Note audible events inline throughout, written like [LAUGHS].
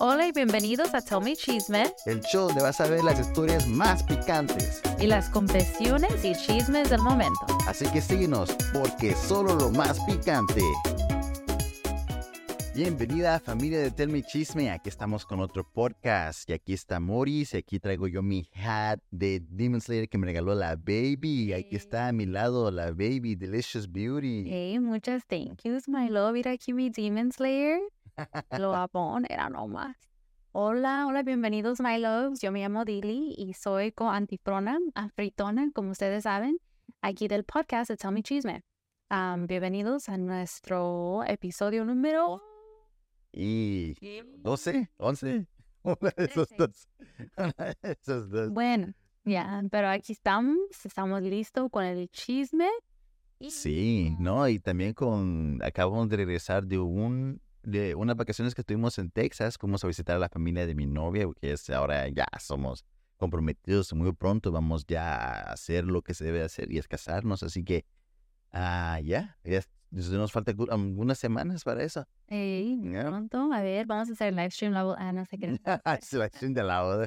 Hola y bienvenidos a Tell Me Chisme El show donde vas a ver las historias más picantes. y las confesiones y chismes del momento. Así que síguenos, porque solo lo más picante. Bienvenida familia de Tell Me Chisme, aquí estamos con otro podcast y aquí está Morris y aquí traigo yo mi hat de Demon Slayer que me regaló la baby. Aquí está a mi lado la baby Delicious Beauty. Hey, muchas thank yous, my love. Mira aquí mi Demon Slayer. Lo va a poner a nomás. Hola, hola, bienvenidos, my loves. Yo me llamo Dili y soy co-antifrona, afritona, como ustedes saben, aquí del podcast de Tell Me Chisme. Am, bienvenidos a nuestro episodio número... Y 12, 11, una de dos. [LAUGHS] Una de esos dos. Bueno, ya, pero aquí estamos, estamos listos con el chisme. y- Sí, ¿no? Y también con, acabamos de regresar de un, de unas vacaciones que tuvimos en Texas, fuimos a visitar a la familia de mi novia, que es ahora ya somos comprometidos, muy pronto vamos ya a hacer lo que se debe hacer y es casarnos, así que, ah, ya, ya nos falta algu- algunas semanas para eso. Ey, Ya. pronto, a ver, vamos a hacer live stream, la ah, no sé qué. Selección [LAUGHS] de la boda.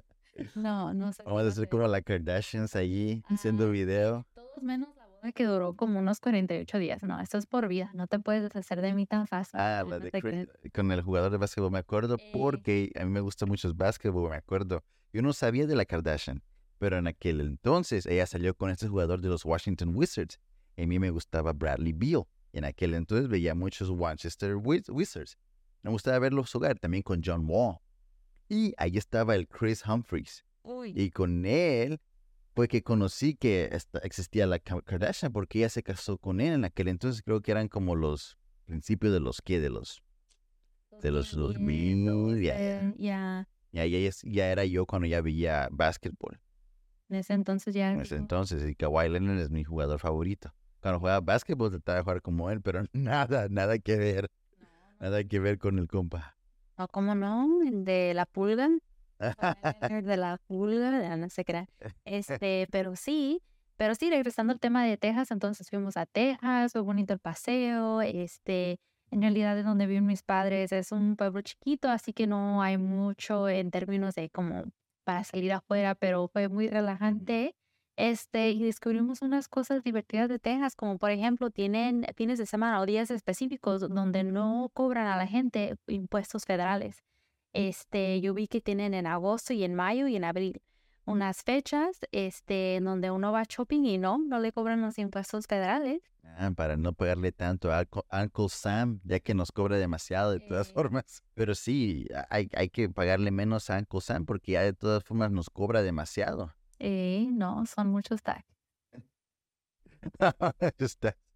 No, no sé. Vamos a hacer como la Kardashians allí, haciendo Ah, video. Todos menos boda que duró como unos 48 días. No, esto es por vida. No te puedes deshacer de mí tan fácil. Ah, no la de Chris- con el jugador de básquetbol, me acuerdo, Eh. porque a mí me gusta mucho el básquetbol, me acuerdo. Yo no sabía de la Kardashian, pero en aquel entonces ella salió con este jugador de los Washington Wizards. A mí me gustaba Bradley Beal. En aquel entonces veía muchos Manchester Wiz- Wizards. Me gustaba verlos jugar también con John Wall. Y ahí estaba el Chris Humphries. Uy, Y con él fue que conocí que esta- existía la Ka- Kardashian porque ella se casó con él en aquel entonces. Creo que eran como los principios de los que de los de los 2000, ya, ya. ya, ya, era yo cuando ya veía básquetbol. En ese entonces ya. En ese entonces y Kawhi Leonard es mi jugador favorito. Cuando jugaba básquetbol trataba de jugar como él, pero [LAUGHS] nada, nada que ver, nada que ver con el compa. No, ¿cómo no? El de la pulga. De la pulga, de- no sé qué era. Este, pero sí, pero sí, regresando al tema de Texas, entonces fuimos a Texas, fue bonito el paseo, este, en realidad de donde viven mis padres es un pueblo chiquito, así que no hay mucho en términos de como para salir afuera, pero fue muy relajante. Este, y descubrimos unas cosas divertidas de Texas, como por ejemplo, tienen fines de semana o días específicos donde no cobran a la gente impuestos federales. Este, yo vi que tienen en agosto y en mayo y en abril unas fechas, este, en donde uno va shopping y no, no le cobran los impuestos federales. Ah, para no pagarle tanto a Uncle, Sam, ya que nos cobra demasiado de todas [LAUGHS] Eh. formas. Pero sí, hay, hay que pagarle menos a Uncle Sam porque ya de todas formas nos cobra demasiado. Eh, no, son muchos. Está- [LAUGHS]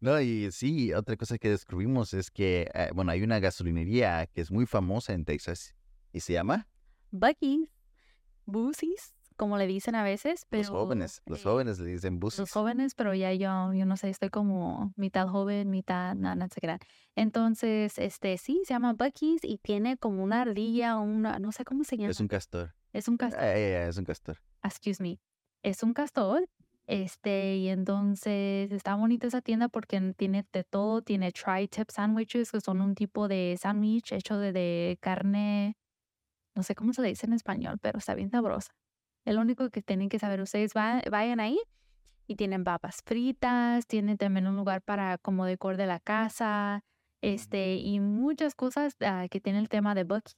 No, y sí, otra cosa que descubrimos es que, eh, bueno, hay una gasolinería que es muy famosa en Texas y se llama Bucky's, Boozies, como le dicen a veces, pero Los Jóvenes. Los eh, jóvenes le dicen los buses. jóvenes, pero ya yo, yo no sé, estoy como mitad joven, mitad, no, no sé qué. Entonces, este, sí, se llama Bucky's y tiene como una ardilla, una, no sé cómo se llama. Es un castor. es un castor. Ah, ya, es un castor. excuse me, es un castor. Este, y entonces está bonita esa tienda porque tiene de todo, tiene tri-tip sandwiches, que son un tipo de sándwich hecho de, de carne, no sé cómo se le dice en español, pero está bien sabrosa. Es lo único que tienen que saber, ustedes va- vayan ahí y tienen papas fritas, tienen también un lugar para como decor de la casa, este, y muchas cosas ah, que tiene el tema de Bucky's.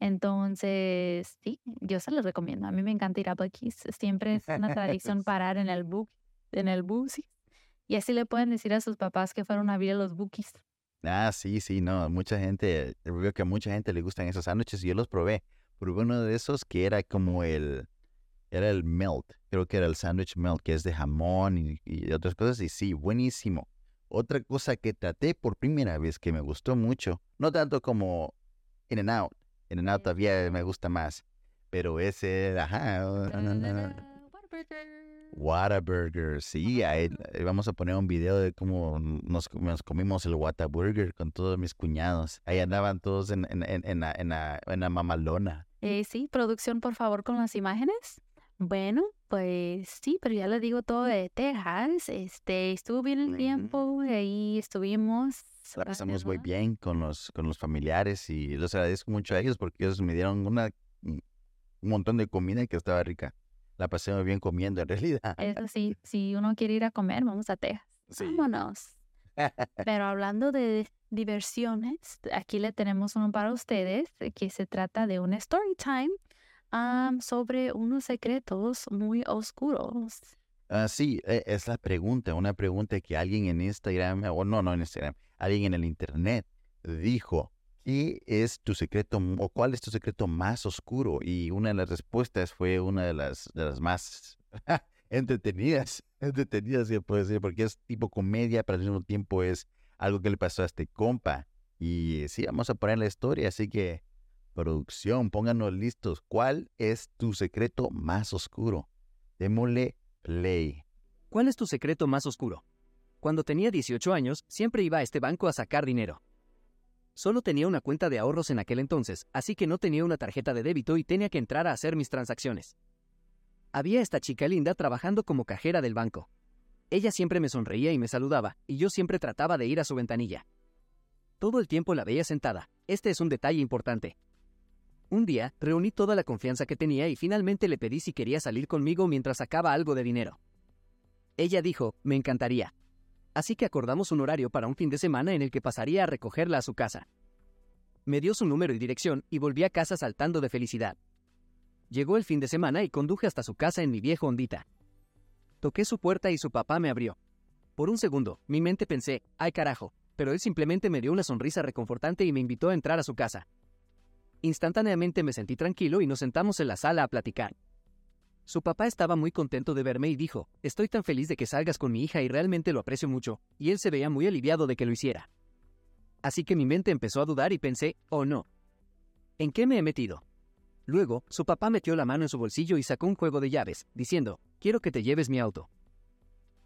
Entonces, sí, yo se los recomiendo. A mí me encanta ir a Bucky's. Siempre es una tradición [LAUGHS] parar en el bu en el. [LAUGHS] Y así le pueden decir a sus papás que fueron a abrir los Bookies. Ah, sí, sí, no. Mucha gente, veo que a mucha gente le gustan esos sándwiches y yo los probé. Probé uno de esos que era como el, era el melt. Creo que era el sándwich melt, que es de jamón y, y otras cosas. Y sí, buenísimo. Otra cosa que traté por primera vez que me gustó mucho, no tanto como In In and Out todavía me gusta más. Pero ese, ajá. Whataburger, sí, ahí, ahí vamos a poner un video de cómo nos, nos comimos el Whataburger con todos mis cuñados. Ahí andaban todos en, en, en, en la, en, la, en la mamalona. Eh, sí, producción, por favor, con las imágenes. Bueno, pues sí, pero ya les digo todo de Texas. Este, estuvo bien el tiempo, ahí estuvimos. La pasamos muy bien con los, con los familiares y los agradezco mucho a ellos porque ellos me dieron una, un montón de comida que estaba rica. La pasé muy bien comiendo en realidad. Eso sí, si uno quiere ir a comer, vamos a Texas. Sí. Vámonos. Pero hablando de diversiones, aquí le tenemos uno para ustedes eh, que se trata de un story time am, sobre unos secretos muy oscuros. Ah, sí, e- es la pregunta, una pregunta que alguien en Instagram, o no, no en Instagram, alguien en el Internet dijo, ¿qué es tu secreto o cuál es tu secreto más oscuro? Y una de las respuestas fue una de las, más [LAUGHS] entretenidas, [LAUGHS] entretenidas, decir, porque es tipo comedia, pero al mismo tiempo es algo que le pasó a este compa. Y sí, vamos a poner la historia, así que, producción, pónganos listos. ¿Cuál es tu secreto más oscuro? Démosle play. ¿Cuál es tu secreto más oscuro? Cuando tenía 18 años, siempre iba a este banco a sacar dinero. Solo tenía una cuenta de ahorros en aquel entonces, así que no tenía una tarjeta de débito y tenía que entrar a hacer mis transacciones. Había esta chica linda trabajando como cajera del banco. Ella siempre me sonreía y me saludaba, y yo siempre trataba de ir a su ventanilla. Todo el tiempo la veía sentada. Este es un detalle importante. Un día, reuní toda la confianza que tenía y finalmente le pedí si quería salir conmigo mientras sacaba algo de dinero. Ella dijo, me encantaría. Así que acordamos un horario para un fin de semana en el que pasaría a recogerla a su casa. Me dio su número y dirección y volví a casa saltando de felicidad. Llegó el fin de semana y conduje hasta su casa en mi viejo Hondita. Toqué su puerta y su papá me abrió. Por un segundo, mi mente pensé, ay carajo, pero él simplemente me dio una sonrisa reconfortante y me invitó a entrar a su casa. Instantáneamente me sentí tranquilo y nos sentamos en la sala a platicar. Su papá estaba muy contento de verme y dijo, estoy tan feliz de que salgas con mi hija y realmente lo aprecio mucho, y él se veía muy aliviado de que lo hiciera. Así que mi mente empezó a dudar y pensé, oh no. ¿En qué me he metido? Luego, su papá metió la mano en su bolsillo y sacó un juego de llaves, diciendo, quiero que te lleves mi auto.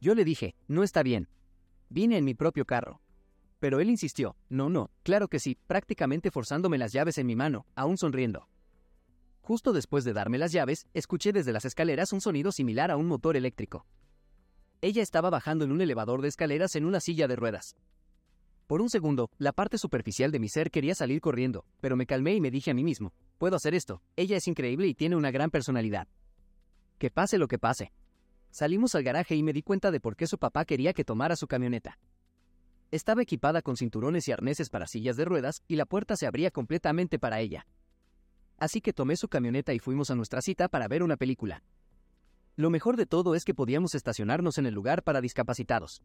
Yo le dije, no está bien. Vine en mi propio carro. Pero él insistió, no, no, claro que sí, prácticamente forzándome las llaves en mi mano, aún sonriendo. Justo después de darme las llaves, escuché desde las escaleras un sonido similar a un motor eléctrico. Ella estaba bajando en un elevador de escaleras en una silla de ruedas. Por un segundo, la parte superficial de mi ser quería salir corriendo, pero me calmé y me dije a mí mismo, puedo hacer esto, ella es increíble y tiene una gran personalidad. Que pase lo que pase. Salimos al garaje y me di cuenta de por qué su papá quería que tomara su camioneta. Estaba equipada con cinturones y arneses para sillas de ruedas y la puerta se abría completamente para ella. Así que tomé su camioneta y fuimos a nuestra cita para ver una película. Lo mejor de todo es que podíamos estacionarnos en el lugar para discapacitados.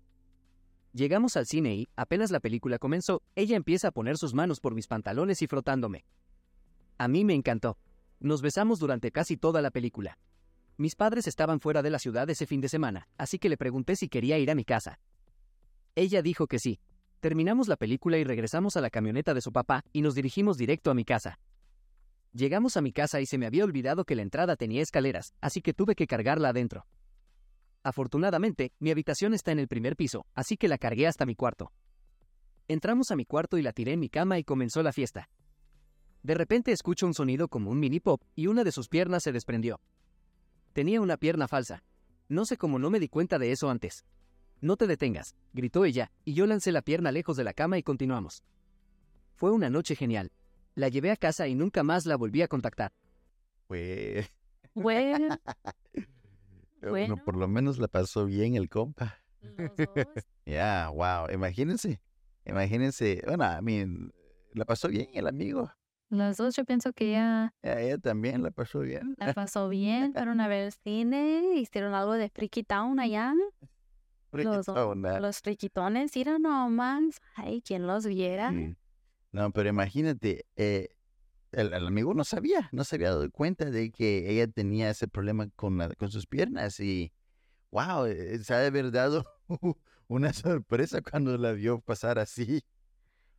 Llegamos al cine y, apenas la película comenzó, ella empieza a poner sus manos por mis pantalones y frotándome. A mí me encantó. Nos besamos durante casi toda la película. Mis padres estaban fuera de la ciudad ese fin de semana, así que le pregunté si quería ir a mi casa. Ella dijo que sí. Terminamos la película y regresamos a la camioneta de su papá y nos dirigimos directo a mi casa. Llegamos a mi casa y se me había olvidado que la entrada tenía escaleras, así que tuve que cargarla adentro. Afortunadamente, mi habitación está en el primer piso, así que la cargué hasta mi cuarto. Entramos a mi cuarto y la tiré en mi cama y comenzó la fiesta. De repente escucho un sonido como un mini pop y una de sus piernas se desprendió. Tenía una pierna falsa. No sé cómo no me di cuenta de eso antes. No te detengas, gritó ella, y yo lancé la pierna lejos de la cama y continuamos. Fue una noche genial. La llevé a casa y nunca más la volví a contactar. Pues, Bueno, [LAUGHS] bueno, por lo menos la pasó bien el compa. [LAUGHS] Ya, wow, imagínense, imagínense, bueno, I mean, la pasó bien el amigo. Los dos yo pienso que ya Ya, ella también la pasó bien. la pasó bien, fueron a ver el cine, hicieron algo de Freaky Town allá. Los, Friquitona. los friquitones, mira nomás. Ay, quien los viera. Mm. No, pero imagínate, eh, el, el amigo no sabía, no se había dado cuenta de que ella tenía ese problema con, la- con sus piernas y, wow, eh, se ha de haber dado [LAUGHS] una sorpresa cuando la vio pasar así.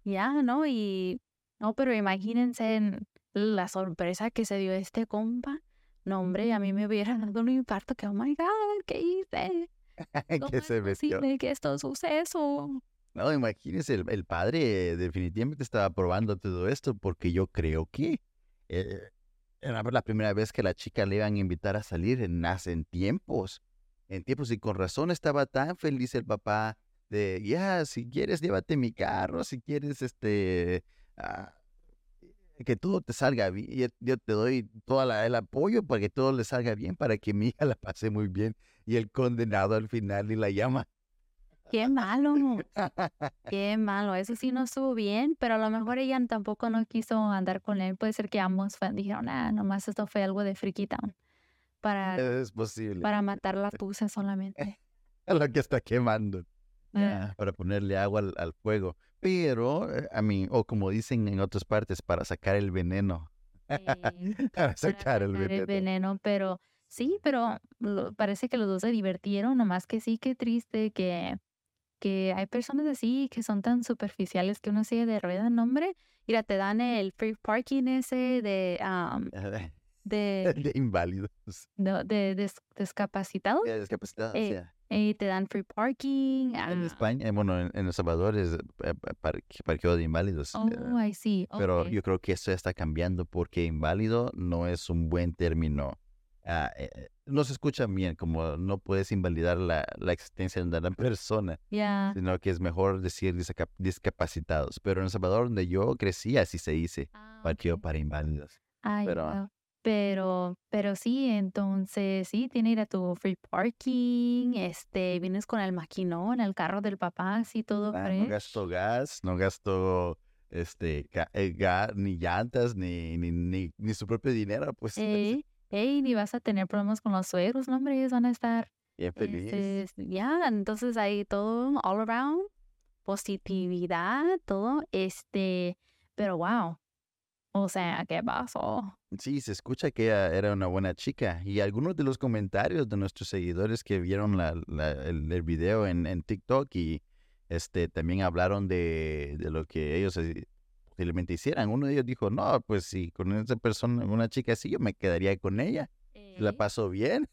Ya, ¿no? Y no, pero imagínense en la sorpresa que se dio este compa. No, hombre, a mí me hubiera dado un infarto que, oh my God, ¿qué hice? [LAUGHS] ¿Cómo que se posible que esto suceso? No, imagínense, el, padre definitivamente estaba probando todo esto porque yo creo que eh, era la primera vez que la chica le iban a invitar a salir en en tiempos, en tiempos y con razón estaba tan feliz el papá, de, ya, si quieres, llévate mi carro, si quieres, este, ah, que todo te salga bien. Yo, yo te doy todo el apoyo para que todo le salga bien, para que mi hija la pase muy bien. Y el condenado al final y la llama. Qué malo, qué malo. Eso sí no [LAUGHS] estuvo bien, pero a lo mejor ella tampoco no quiso andar con él. Puede ser que ambos fue- dijeron, ah, nomás esto fue algo de Freaky Town. Para, Es posible. para matar la tusa solamente. [LAUGHS] Lo que está quemando. Ya, para ponerle agua al, al fuego. Pero, eh, a mí, o como dicen en otras partes, para sacar el veneno. [LAUGHS] para sacar el veneno. veneno, pero sí, pero lo- parece que los dos se divirtieron, nomás que sí, qué triste que, que hay personas así que son tan superficiales que uno sigue de rueda, no hombre, mira, te dan el free parking ese de, am, de, de [LAUGHS] inválidos. de, de des- discapacitados discapacitados, Eh, ya. y te dan free parking. En ah, España, bueno, en, en El Salvador es eh, pa- par- parqueo de inválidos. Oh, eh, I see. Pero ok. yo creo que eso está cambiando porque inválido no es un buen término. Ah, eh, no se escucha bien, como no puedes invalidar la, la existencia de una [LAUGHS] persona, sino que es mejor decir disca- discapacitados. Pero en El Salvador, donde yo crecí, así se dice, Ah, ok. para inválidos. Ay, Pero- wow. Pero, pero sí, entonces sí, tiene ir a tu free parking, este, vienes con el maquinón, el carro del papá, así todo Ah, no gasto gas, no gasto este, eh, ga- ni llantas, ni, ni, ni, ni su propio dinero, pues ey, ni vas a tener problemas con los suegros, no, hombre, ellos van a estar, bien este, ya, entonces hay todo all around, positividad, todo, este, pero wow, o sea, ¿qué pasó? Sí, se escucha que ella era una buena chica. Y algunos de los comentarios de nuestros seguidores que vieron la, la- el, el video en, en TikTok y este también hablaron de, de lo que ellos eh, posiblemente hicieran. Uno de ellos dijo, no, pues si con esa persona, una chica así, yo me quedaría con ella. La Ey. paso bien.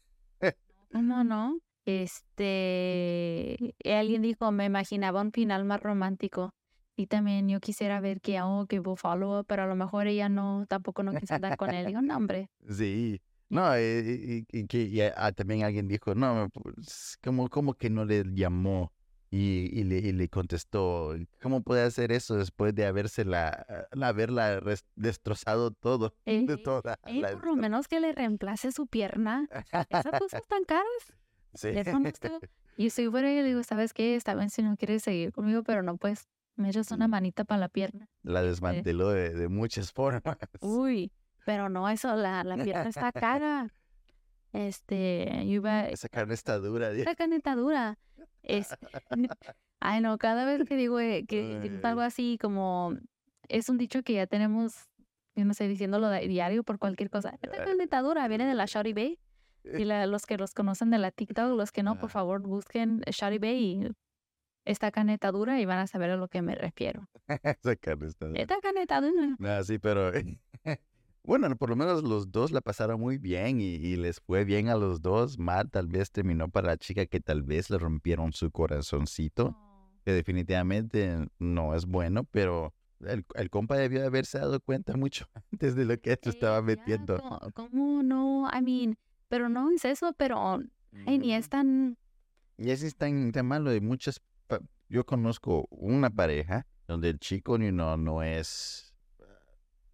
No, no. Este, alguien dijo, me imaginaba un final más romántico. Y también yo quisiera ver que, oh, que follow pero a lo mejor ella no, tampoco no quiso andar con él. Digo, no, hombre. Sí. No, eh, y, y que y, ah, también alguien dijo, no, pues, como, como que no le llamó y, y le, y le contestó, ¿cómo puede hacer eso después de habérsela, la, haberla destrozado todo? Ey, [LAUGHS] de toda ey, la- por lo menos que le reemplace su pierna. Esas cosas tan caras. Sí. Eso no estuvo- [LAUGHS] Y si fuera y le digo, ¿sabes qué? Está bien si no quieres seguir conmigo, pero no pues me echas una manita para la pierna. La desmanteló de, de muchas formas. Uy, pero no, eso, la, la pierna está cara. Este, yo iba, Esa carne está dura. di- esta caneta dura. Es, ay, no, cada vez que digo eh, [LAUGHS] que digo algo así como, es un dicho que ya tenemos, yo no sé, diciéndolo diario por cualquier cosa. Esta Ah. caneta dura viene de la [LAUGHS] Shawty Bay. Y la- los que los conocen de la TikTok, los que no, por favor, busquen Shawty Bay y esta caneta dura y van a saber a lo que me refiero. [LAUGHS] Esa carne está dura. Esta caneta dura. No, sí, pero bueno, por lo menos los dos la pasaron muy bien y, y les fue bien a los dos. Matt tal vez terminó para la chica que tal vez le rompieron su corazoncito, que definitivamente no es bueno, pero el, el compa debió de haberse dado cuenta mucho [LAUGHS] antes de lo que se estaba metiendo. ¿cómo- ¿Cómo no? I mean, pero no es eso, pero ay, ni es tan... Y así es tan, tan malo. Y muchas, yo conozco una pareja donde el chico ni no, no es,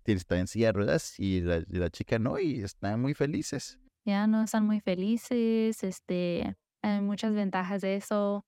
está en silla de ruedas y la, y la chica no, y están muy felices. Ya no están muy felices, este, hay muchas ventajas de eso,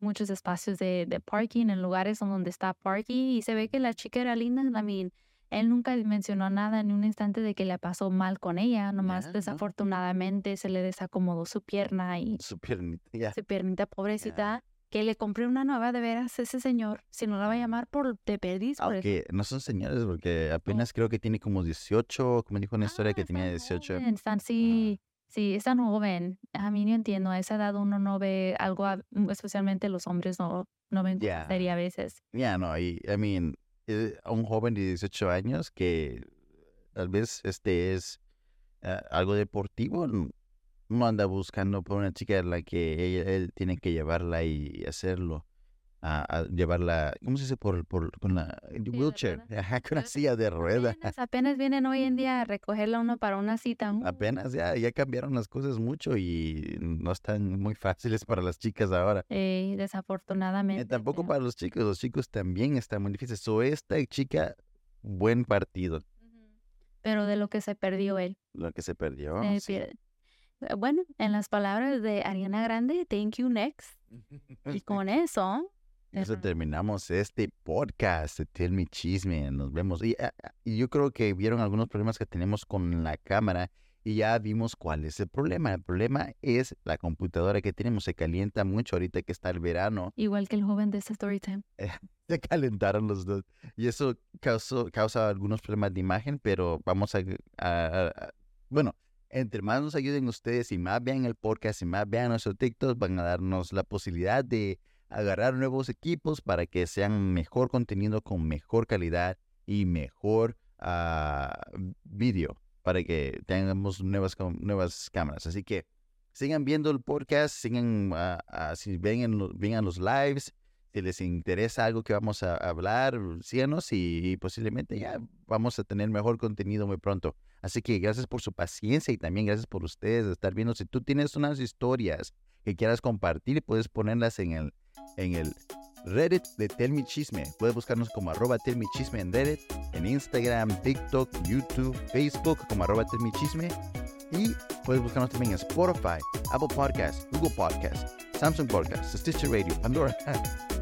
muchos espacios de, de parking en lugares donde está parking y se ve que la chica era linda, I mean, él nunca mencionó nada en un instante de que le pasó mal con ella, nomás ¿no? desafortunadamente se le desacomodó su pierna y Su piernita, ya. su piernita pobrecita, que le compré una nueva de veras ese señor, si no la va a llamar por por eso. Aunque no son señores, porque apenas creo que tiene como 18, como dijo una historia Ah, que tenía están 18. joven, Están, sí, sí, están joven. A mí no entiendo, a esa edad uno no ve algo, a- mm, especialmente los hombres no, no ven yeah. serie a veces. Ya, no, y, I mean, eh, a un joven de 18 años que tal vez este es ah, algo deportivo, no anda buscando por una chica a la que él tiene que llevarla y hacerlo. a, a llevarla, ¿cómo se dice? Por, por con la wheelchair, ajá, con la silla de rueda. Apenas, apenas vienen hoy en [LAUGHS] día a recogerla uno para una cita. uh, Apenas ya, ya cambiaron las cosas mucho y no están muy fáciles para las chicas ahora. eh, Eh, desafortunadamente. tampoco pero- para los chicos, los chicos también están muy difíciles. So, esta chica, buen partido. Pero de lo que se perdió él. lo que se perdió. se sí. pierde. Eh, Bueno, en las palabras de Ariana Grande, thank you next. Y [LAUGHS] con eso, Eso Ajá. terminamos este podcast de Tell Me Chisme. Nos vemos. Y, ah, ah, y yo creo que vieron algunos problemas que tenemos con la cámara y ya vimos cuál es el problema. El problema es la computadora que tenemos. Se calienta mucho ahorita que está el verano. igual que el joven de este story time. [LAUGHS] Se calentaron los dos. Y eso causó, causa algunos problemas de imagen, pero vamos a- a- a- Bueno, entre más nos ayuden ustedes y más vean el podcast y más vean nuestro TikTok, van a darnos la posibilidad de agarrar nuevos equipos para que sean mejor contenido con mejor calidad y mejor ah, vídeo para que tengamos nuevas, nuevas cámaras. Así que sigan viendo el podcast, sigan, ah, si los lives, si les interesa algo que vamos a hablar, síganos y, posiblemente ya vamos a tener mejor contenido muy pronto. Así que gracias por su paciencia y también gracias por ustedes de estar viendo. Si tú tienes unas historias que quieras compartir, puedes ponerlas en el, en el Reddit de Tell Me Chisme. Puedes buscarnos como arroba Tell Me Chisme en Reddit, en Instagram, TikTok, YouTube, Facebook como arroba Tell Me Chisme. Y puedes buscarnos también en Spotify, Apple Podcasts, Google Podcasts, Samsung Podcasts, Stitcher Radio, Pandora. [LAUGHS]